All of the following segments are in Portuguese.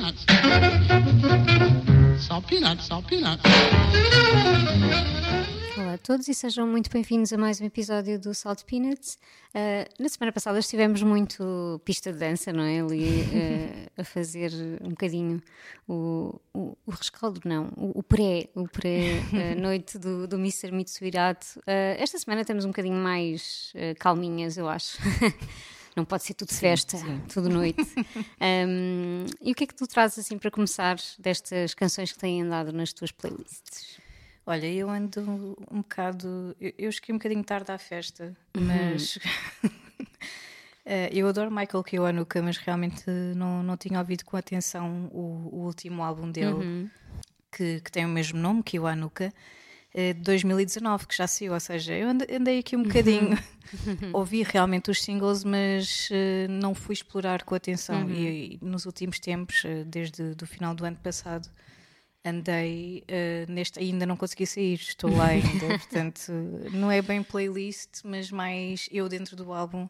peanuts. Salt peanuts, salt peanuts. Olá a todos e sejam muito bem-vindos a mais um episódio do Salt Peanuts. Uh, na semana passada estivemos muito pista de dança, não é? Ali uh, a fazer um bocadinho o, o, o rescaldo, não, o, o pré, o pré-noite do, do Mr. Mitsuhirato. Uh, esta semana estamos um bocadinho mais calminhas, eu acho. não pode ser tudo sim, festa, sim. tudo noite. um, e o que é que tu trazes assim para começar destas canções que têm andado nas tuas playlists? Olha, eu ando um bocado. Eu, eu cheguei um bocadinho tarde à festa, uhum. mas. Eh, eu adoro Michael Kiwanuka, mas realmente não, não tinha ouvido com atenção o, o último álbum dele, uhum. que, que tem o mesmo nome, Kiwanuka, eh, de 2019, que já saiu. Ou seja, eu andei aqui um bocadinho. Uhum. ouvi realmente os singles, mas uh, não fui explorar com atenção. Uhum. E, e, nos últimos tempos, uh, desde o final do ano passado, andei uh, neste. Ainda não consegui sair, estou lá ainda. portanto, não é bem playlist, mas mais eu dentro do álbum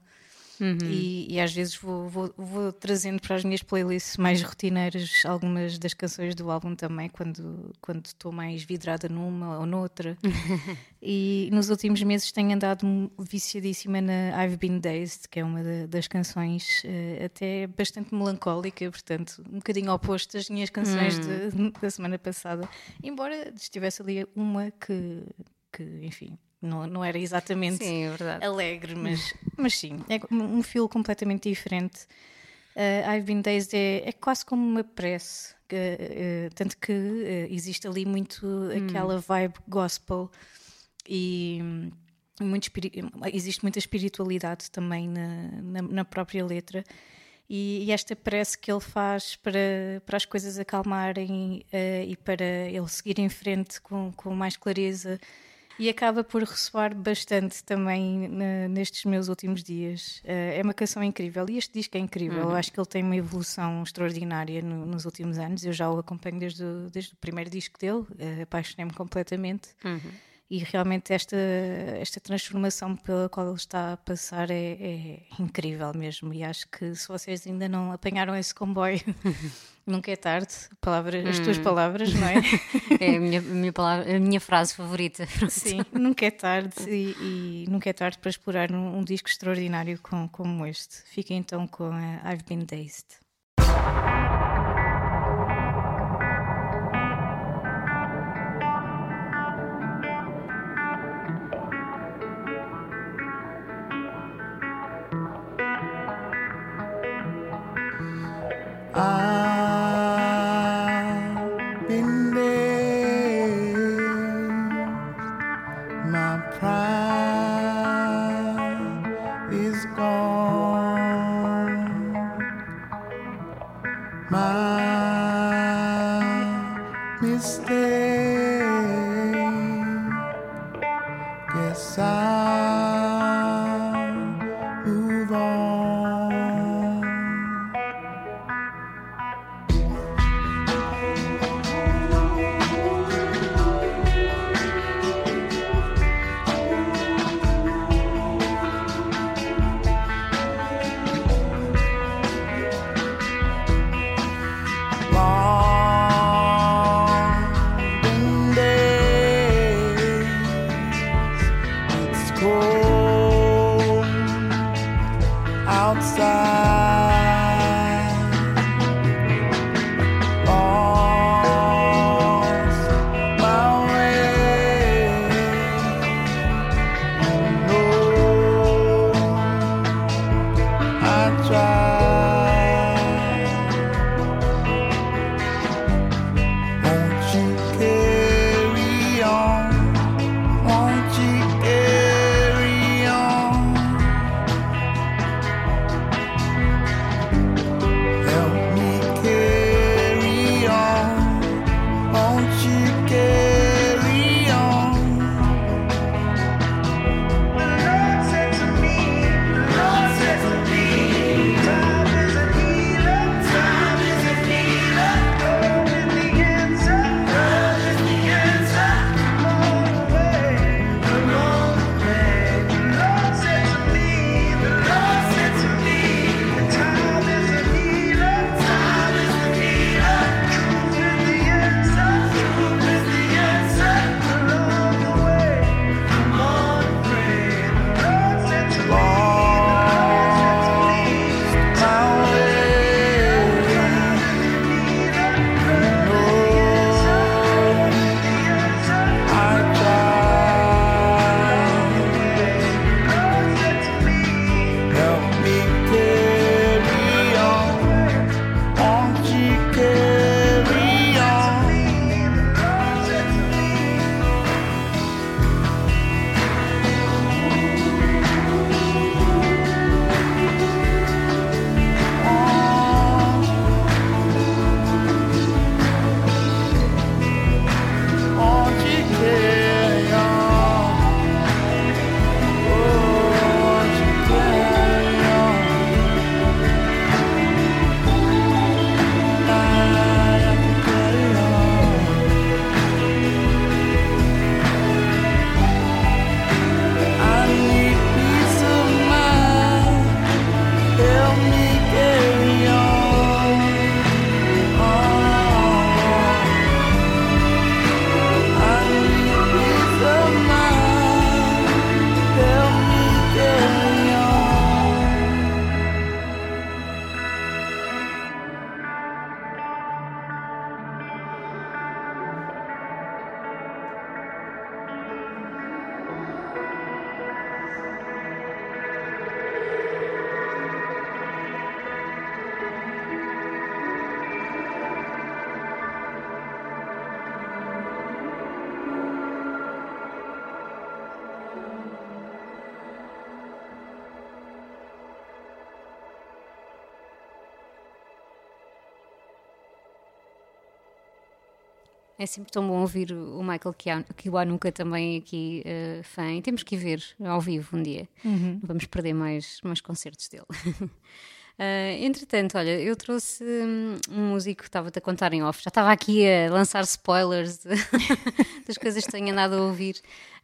Uhum. E, e, às vezes vou, vou, vou, trazendo para as minhas playlists mais rotineiras algumas das canções do álbum também, quando, quando estou mais vidrada numa ou noutra. e nos últimos meses tenho andado viciadíssima na I've Been Dazed, que é uma da, das canções uh, até bastante melancólica, portanto, um bocadinho oposto às minhas canções uhum. de, da semana passada. Embora estivesse ali uma que, que enfim não, não era exatamente sim, é alegre, mas, mas sim, é um fio completamente diferente. Uh, I've Been Dazed é, é quase como uma prece, uh, tanto que uh, existe ali muito hum. aquela vibe gospel e muito existe muita espiritualidade também na, na, na própria letra. E, e, esta prece que ele faz para, para as coisas acalmarem e para ele seguir em frente com, com mais clareza e acaba por ressoar bastante também nestes meus últimos dias. Uh, é uma canção incrível e este disco é incrível. Uhum. Eu acho que ele tem uma evolução extraordinária no, nos últimos anos. Eu já o acompanho desde o, desde o primeiro disco dele, uh, apaixonei-me completamente. Uhum. E realmente esta, esta transformação pela qual ele está a passar é, é incrível mesmo. E acho que se vocês ainda não apanharam esse comboio Nunca é tarde, palavra, as tuas hum. palavras, não é? é a minha, a minha, palavra, a minha frase favorita. Sim, nunca é tarde e, e, nunca é tarde para explorar um, um disco extraordinário com, como este. Fica então com a I've Been Dazed. Guess I. É sempre tão bom ouvir o Michael Kiwanuka também aqui, uh, fã. E temos que ir ver ao vivo um dia. Uhum. Vamos perder mais, mais concertos dele. Uh, entretanto, olha, eu trouxe hum, um músico que estava-te a contar em off, já estava aqui a lançar spoilers de, das coisas que tenho andado a ouvir,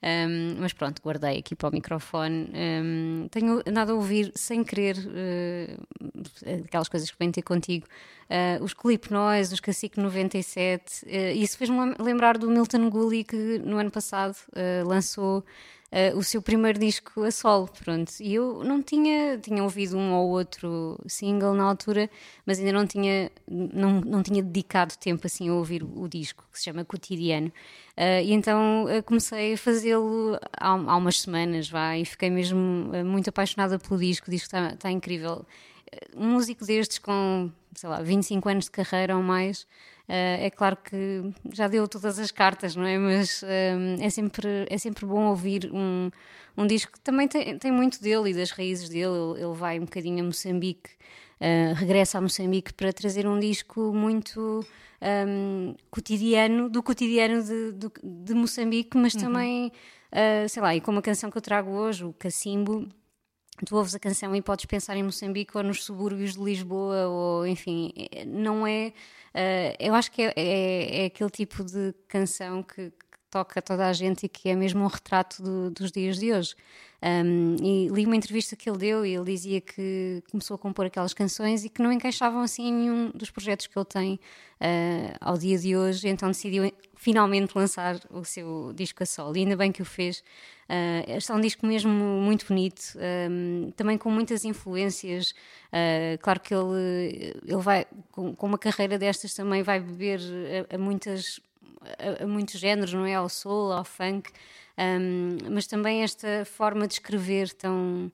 um, mas pronto, guardei aqui para o microfone. Um, tenho andado a ouvir sem querer uh, aquelas coisas que ter contigo, uh, os Clip Noise, os Cacique 97, uh, isso fez-me lembrar do Milton Gully que no ano passado lançou o seu primeiro disco a solo, pronto. E eu não tinha, tinha ouvido um ou outro single na altura, mas ainda não tinha, não, não tinha dedicado tempo assim a ouvir o disco, que se chama Cotidiano. Uh, e então uh, comecei a fazê-lo há, há, umas semanas, vá, e fiquei mesmo muito apaixonada pelo disco, o disco está, está incrível. Um músico destes com, sei lá, 25 anos de carreira ou mais, Uh, é claro que já deu todas as cartas, não é? Mas é, sempre, é sempre bom ouvir um, um disco que também tem, tem muito dele e das raízes dele. Ele, ele vai um bocadinho a Moçambique, uh, regressa a Moçambique para trazer um disco muito um, cotidiano, do cotidiano de, de, de Moçambique, mas uhum. também, sei lá, e como a canção que eu trago hoje, o Cacimbo tu ouves a canção e podes pensar em Moçambique ou nos subúrbios de Lisboa, ou enfim, é, não é Uh, eu acho que é, é, é, aquele tipo de canção que, toca toda a gente e que é mesmo um retrato do, dos dias de hoje. Um, e li uma entrevista que ele deu e ele dizia que começou a compor aquelas canções e que não encaixavam assim em nenhum dos projetos que ele tem uh, ao dia de hoje, então decidiu finalmente lançar o seu disco a solo. E ainda bem que o fez. Uh, este é um disco mesmo muito bonito, um, também com muitas influências. Uh, claro que ele, ele vai, com, com, uma carreira destas, também vai beber a, a muitas a, a, muitos géneros, não é? Ao soul, ao funk, um, mas também esta forma de escrever tão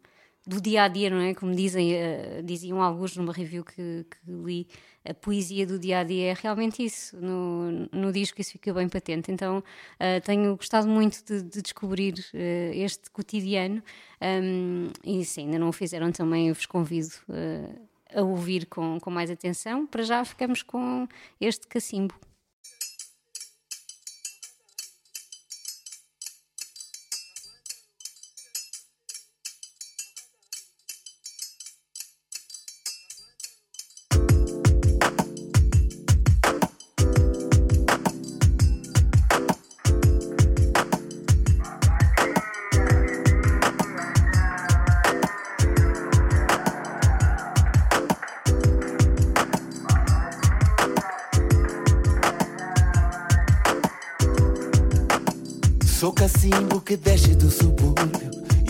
do dia a dia, não é? Como dizem, uh, diziam alguns numa review que, que, li, a poesia do dia a dia é realmente isso. No, no disco isso fica bem patente. Então uh, tenho gostado muito de, de descobrir uh, este cotidiano um, e se ainda não o fizeram também, eu vos convido a ouvir com, com mais atenção. Para já ficamos com este cacimbo.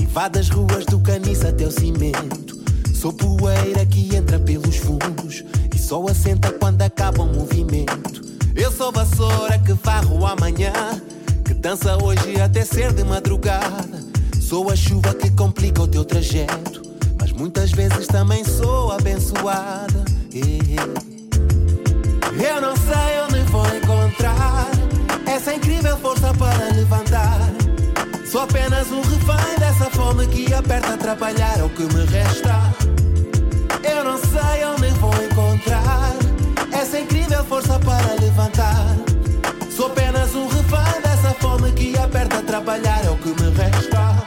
Invade as ruas do caniço até o cimento. Sou poeira que entra pelos fundos E só assenta quando acaba o movimento. Eu sou vassoura que varro amanhã Que dança hoje até ser de madrugada. Sou a chuva que complica o teu trajeto Mas muitas vezes também sou abençoada. Eu não sei onde vou encontrar essa incrível força para levantar. Sou apenas um refém dessa fome que aperta a atrapalhar é o que me resta. Eu não sei onde vou encontrar essa incrível força para levantar. Sou apenas um refém dessa fome que aperta a atrapalhar é o que me resta.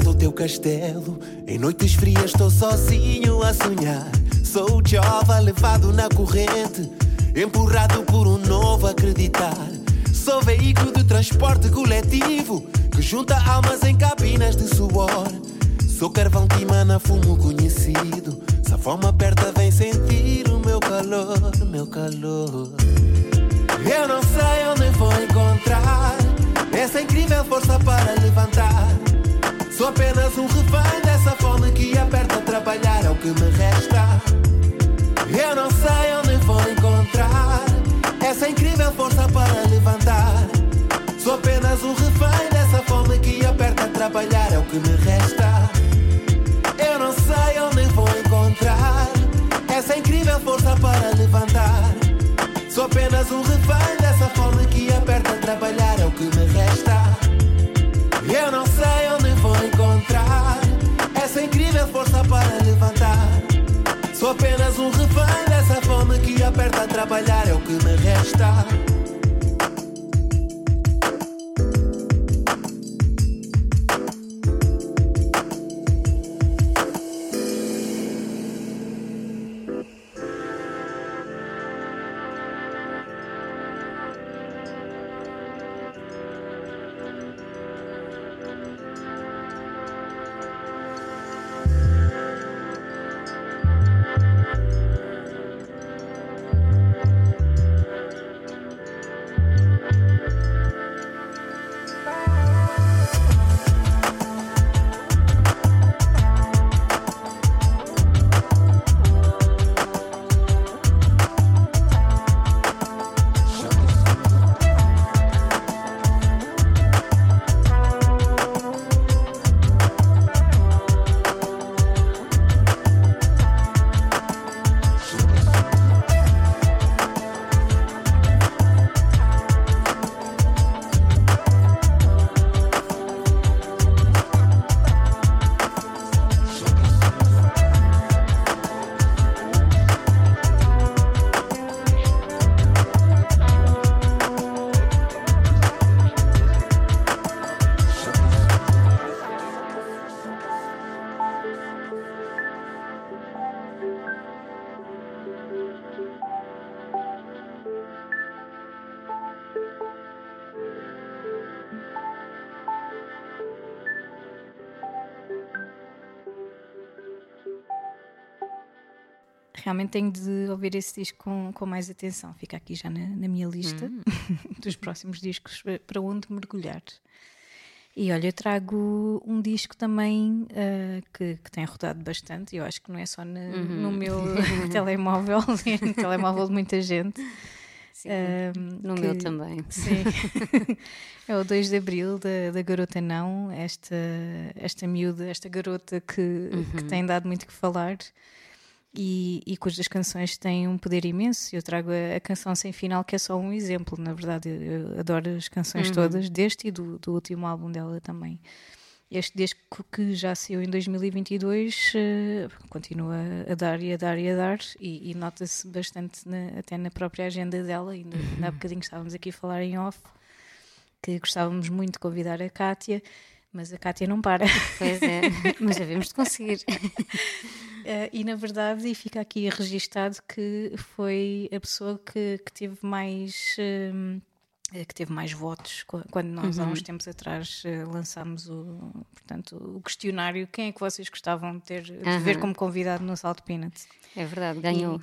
Guardo o teu castelo. Em noites frias estou sozinho a sonhar. Sou o jovem levado na corrente, empurrado por um novo acreditar. Sou veículo de transporte coletivo que junta almas em cabinas de suor. Sou carvão que emana fumo conhecido. Se a fome aperta, vem sentir o meu calor, meu calor. Eu não sei onde vou encontrar essa incrível força para levantar. Sou apenas um refém dessa fome que aperta a trabalhar, é o que me resta. Eu não sei onde vou encontrar essa incrível força para levantar. Sou apenas um refém dessa fome que aperta a trabalhar, é o que me resta. Que realmente tenho de ouvir esse disco com, com mais atenção. Fica aqui já na, na minha lista hum. dos próximos discos para onde mergulhar. E olha, eu trago um disco também uh, que, que, tem rodado bastante, eu acho que não é só no, uhum. no meu telemóvel, é no telemóvel de muita gente. Sim, uh, no que, meu também. Sim. é o 2 de Abril da, da Garota Não, esta, esta miúda, esta garota que, uhum. que tem dado muito que falar e, e cujas canções têm um poder imenso. Eu trago a, a, canção sem final, que é só um exemplo, na verdade. Eu, eu adoro as canções uhum. todas, deste e do, do, último álbum dela também. Este disco que já saiu em 2022 uh, eh, continua a dar e a dar e a dar, e, e nota-se bastante na, até na própria agenda dela. E uhum. há bocadinho estávamos aqui a falar em off que gostávamos muito de convidar a Kátia, mas a Kátia não para. Pois é, mas devemos de conseguir. Uh, e na verdade, e fica aqui registado que foi a pessoa que, que teve mais. Uh, que teve mais votos quando nós uhum. há uns tempos atrás uh, lançámos o, portanto, o questionário quem é que vocês gostavam de ter de uhum. ver como convidado no Salt Peanuts é verdade, ganhou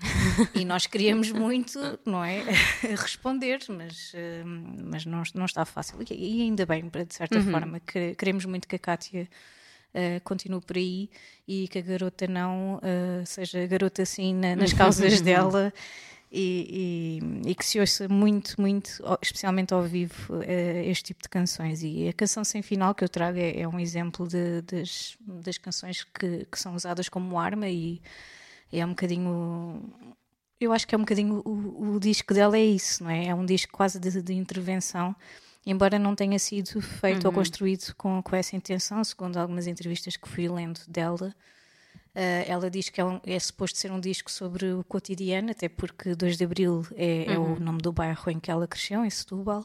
e, e nós queríamos muito não é, responder mas, uh, mas não, não está fácil e, ainda bem, de certa uhum. forma que queremos muito que a Kátia uh, continue por aí e que a garota não uh, seja garota assim na, nas causas dela e, e, e, que se ouça muito, muito, especialmente ao vivo, uh, este tipo de canções. E a canção sem final que eu trago é, é um exemplo de, das, das canções que, que são usadas como arma e é um bocadinho eu acho que é um bocadinho o, o, disco dela é isso, não é? É um disco quase de, de intervenção embora não tenha sido feito uhum. ou construído com, com essa intenção, segundo algumas entrevistas que fui lendo dela. Uh, ela diz que é, um, é, suposto ser um disco sobre o cotidiano, até porque 2 de Abril é, uhum. é, o uhum. nome do bairro em que ela cresceu, em Setúbal.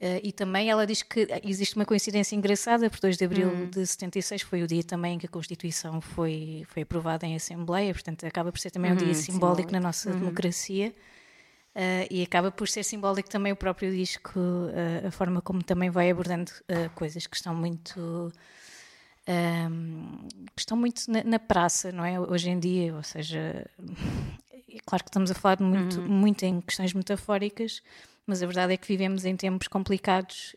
Uh, e também ela diz que existe uma coincidência engraçada, porque 2 de abril uhum. de 76 foi o dia também em que a Constituição foi, foi aprovada em Assembleia, portanto acaba por ser também um dia uhum, simbólico, simbólico. na nossa uhum. democracia. Uh, e acaba por ser simbólico também o próprio disco, uh, a forma como também vai abordando uh, coisas que estão muito. Um, que estão muito na, na, praça, não é? Hoje em dia, ou seja, é claro que estamos a falar muito, uhum. muito em questões metafóricas, mas a verdade é que vivemos em tempos complicados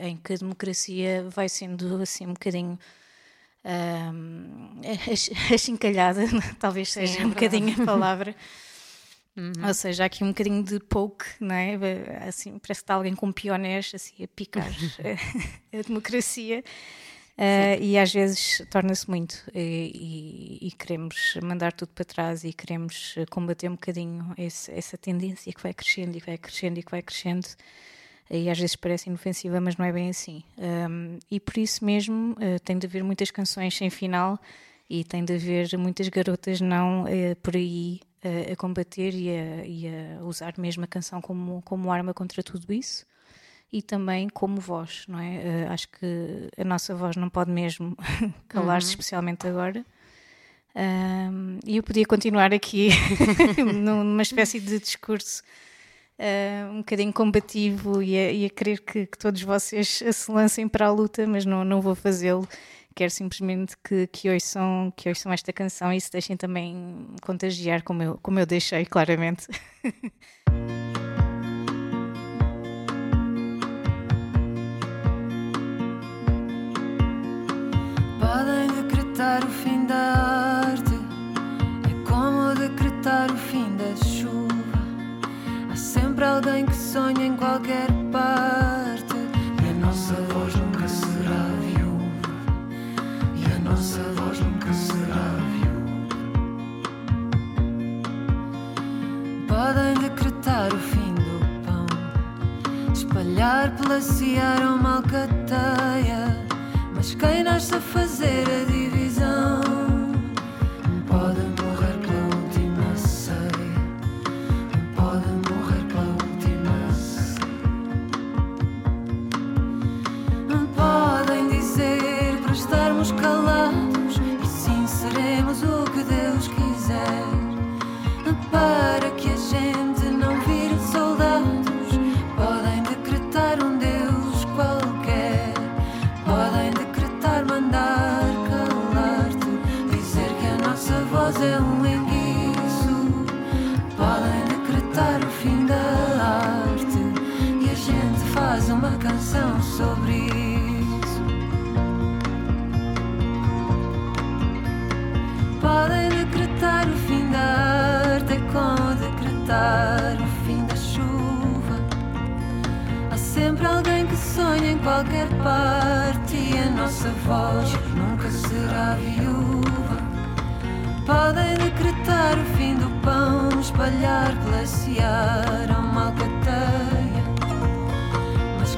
em que a democracia vai sendo assim um bocadinho. Um, achincalhada, talvez seja Sim, é um bocadinho a palavra. Uhum. Ou seja, há aqui um bocadinho de poke, não é? Assim, parece que está alguém com pionés assim, a picar a democracia. Uh, e às vezes torna-se muito e, e, e, queremos mandar tudo para trás e queremos combater um bocadinho esse, essa tendência que vai crescendo e vai crescendo e que vai crescendo e às vezes parece inofensiva, mas não é bem assim. Um, e por isso mesmo uh, tem de haver muitas canções sem final e tem de haver muitas garotas não uh, por aí a, a combater e a, e a, usar mesmo a canção como, como arma contra tudo isso e também como voz, não é? Uh, acho que a nossa voz não pode mesmo calar-se, uhum. especialmente agora. E eu podia continuar aqui numa espécie de discurso uh, um bocadinho combativo e a, e a querer que, que, todos vocês se lancem para a luta, mas não, não vou fazê-lo. Quero simplesmente que, que, ouçam, que ouçam esta canção e se deixem também contagiar, como eu, como eu deixei, claramente. Podem decretar o fim da arte, é como decretar o fim da chuva. Há sempre alguém que sonha em qualquer espalhar pela seara uma alcateia. Mas quem nasce a fazer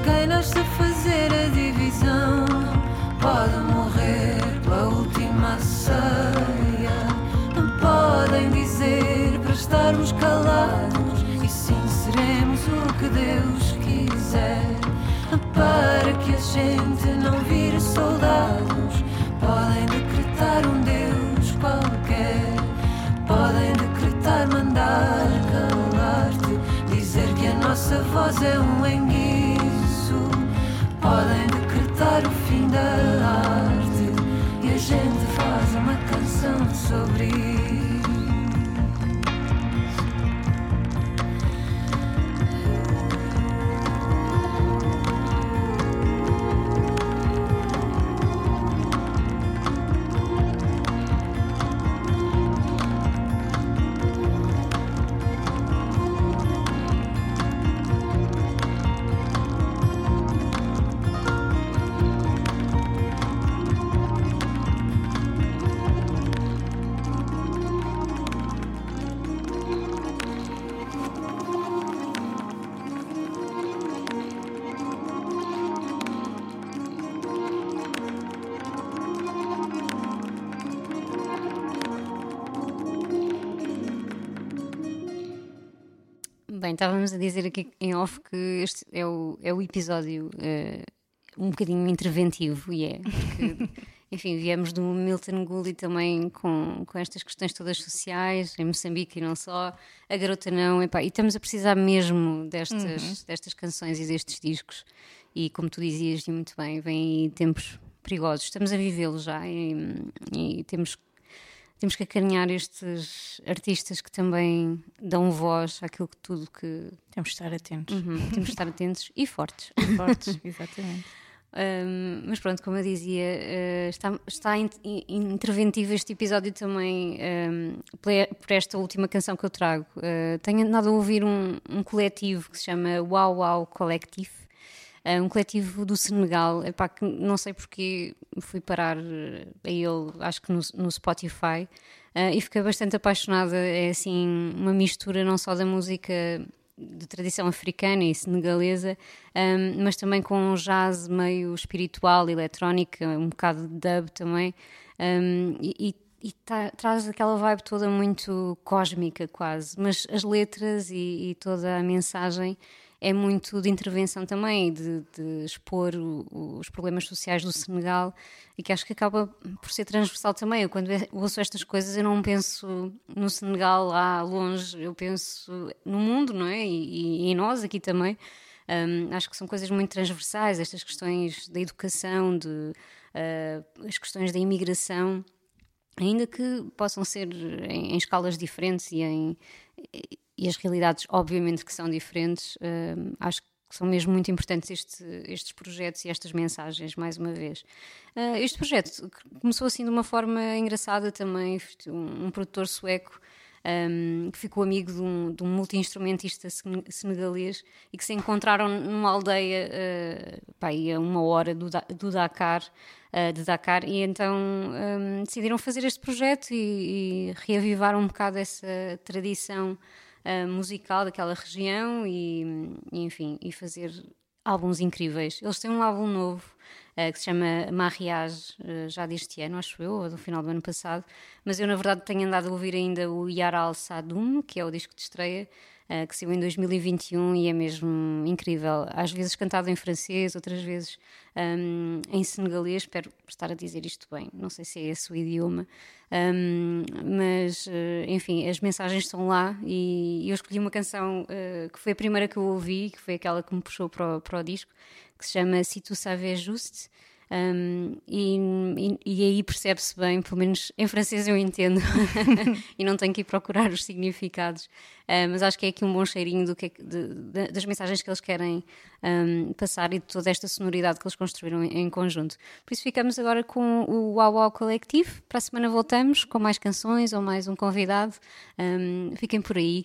quem nasce a fazer a divisão pode morrer pela última ceia. Não podem dizer para estarmos calados e sim seremos o que Deus quiser para que a gente não vire soldados. Podem decretar um Deus qualquer, podem decretar mandar calar-te, dizer que a nossa voz é um enguiço. Podem decretar o fim da arte e a gente faz uma canção sobre isso. Bem, estávamos a dizer aqui em off que este é o, é o episódio uh, um bocadinho interventivo, e é. Porque, enfim, viemos do Milton Gould também com, com estas questões todas sociais, em Moçambique e não só. A garota não, epá, e estamos a precisar mesmo destas, uhum. destas canções e destes discos. E como tu dizias, e muito bem, vêm tempos perigosos. Estamos a vivê-los já e, e temos que temos que acarinhar estes artistas que também dão voz àquilo que tudo que. Temos de estar atentos. Uhum, temos de estar atentos e fortes. E fortes, exatamente. Um, mas pronto, como eu dizia, uh, está, está in, in, interventivo este episódio também um, por esta última canção que eu trago. Uh, tenho andado a ouvir um, um coletivo que se chama Wow Wow Collective um coletivo do Senegal, epá, que não sei porque fui parar eh, a ele, acho que no, no Spotify, uh, e fiquei bastante apaixonada. É assim uma mistura não só da música de tradição africana e senegalesa, um, mas também com um jazz meio espiritual, eletrónica, um bocado de dub também. Um, e, e tá, traz aquela vibe toda muito cósmica, quase. Mas as letras e, e toda a mensagem é muito de intervenção também, de, de expor o, os problemas sociais do Senegal e que acho que acaba por ser transversal também. Eu, quando ouço estas coisas, eu não penso no Senegal lá longe, eu penso no mundo, não é? E, e em nós aqui também. Um, acho que são coisas muito transversais, estas questões da educação, de, uh, as questões da imigração, ainda que possam ser em, em escalas diferentes e em e as realidades, obviamente, que são diferentes, acho que são mesmo muito importantes este, estes projetos e estas mensagens, mais uma vez. Uh, este projeto começou assim de uma forma engraçada também, um, um produtor sueco um, que ficou amigo de um, de um multi-instrumentista senegalês e que se encontraram numa aldeia uh, pá, a uma hora do, do Dakar, uh, de Dakar, e então um, decidiram fazer este projeto e, e reavivar um bocado essa tradição uh, musical daquela região e, e, enfim, e fazer álbuns incríveis. Eles têm um álbum novo que se chama Mariage, uh, já deste ano, acho eu, ou do final do ano passado, mas eu na verdade tenho andado a ouvir ainda o Yaral Sadum, que é o disco de estreia, uh, que saiu em 2021 e é mesmo incrível. Às vezes cantado em francês, outras vezes um, em senegalês. Espero estar a dizer isto bem, não sei se é esse o idioma, um, mas uh, enfim, as mensagens estão lá e eu escolhi uma canção uh, que foi a primeira que eu ouvi, que foi aquela que me puxou para o, para o disco, que se chama Si tu savais juste. Um, e, e, e, aí percebe-se bem, pelo menos em francês eu entendo, e não tenho que ir procurar os significados, uh, mas acho que é aqui um bom cheirinho do que, é de, de, das mensagens que eles querem um, passar e de toda esta sonoridade que eles construíram em, em, conjunto. Por isso ficamos agora com o Wow Wow Coletivo. Para a semana voltamos com mais canções ou mais um convidado. Um, fiquem por aí.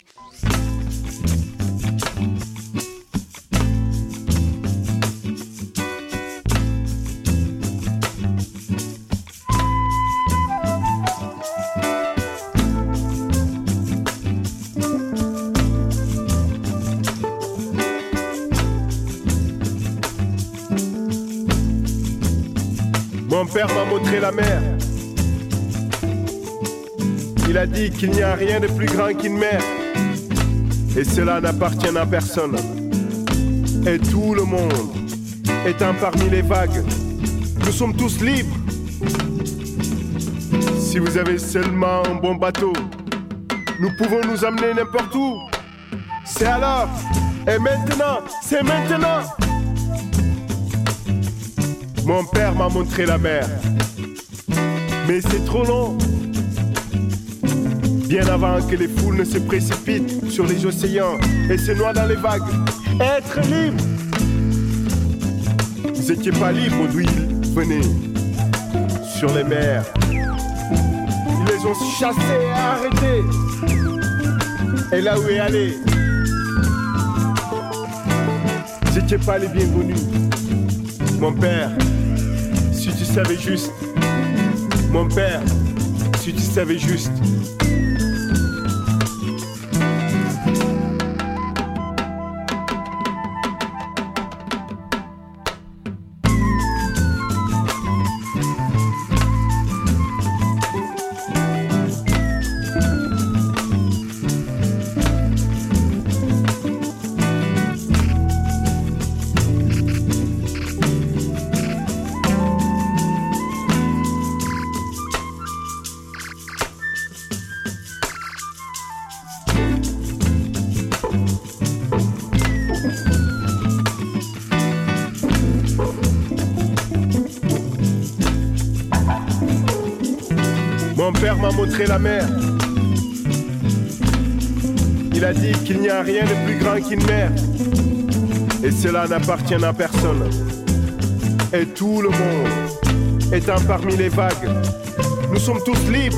Mon père m'a montré la mer. Il a dit qu'il n'y a rien de plus grand qu'une mer. Et cela n'appartient à personne. Et tout le monde étant parmi les vagues, nous sommes tous libres. Si vous avez seulement un bon bateau, nous pouvons nous amener n'importe où. C'est alors, et maintenant, c'est maintenant. Mon père m'a montré la mer. Mais c'est trop long. Bien avant que les foules ne se précipitent sur les océans et se noient dans les vagues. Être libre. Vous n'étiez pas libre d'où ils venaient. Sur les mers. Ils les ont chassés et arrêtés. Et là où est allé. Vous n'étiez pas les bienvenus. Mon père si tu savais juste. Mon père, si tu savais juste. La mer. Il a dit qu'il n'y a rien de plus grand qu'une mer. Et cela n'appartient à personne. Et tout le monde étant parmi les vagues, nous sommes tous libres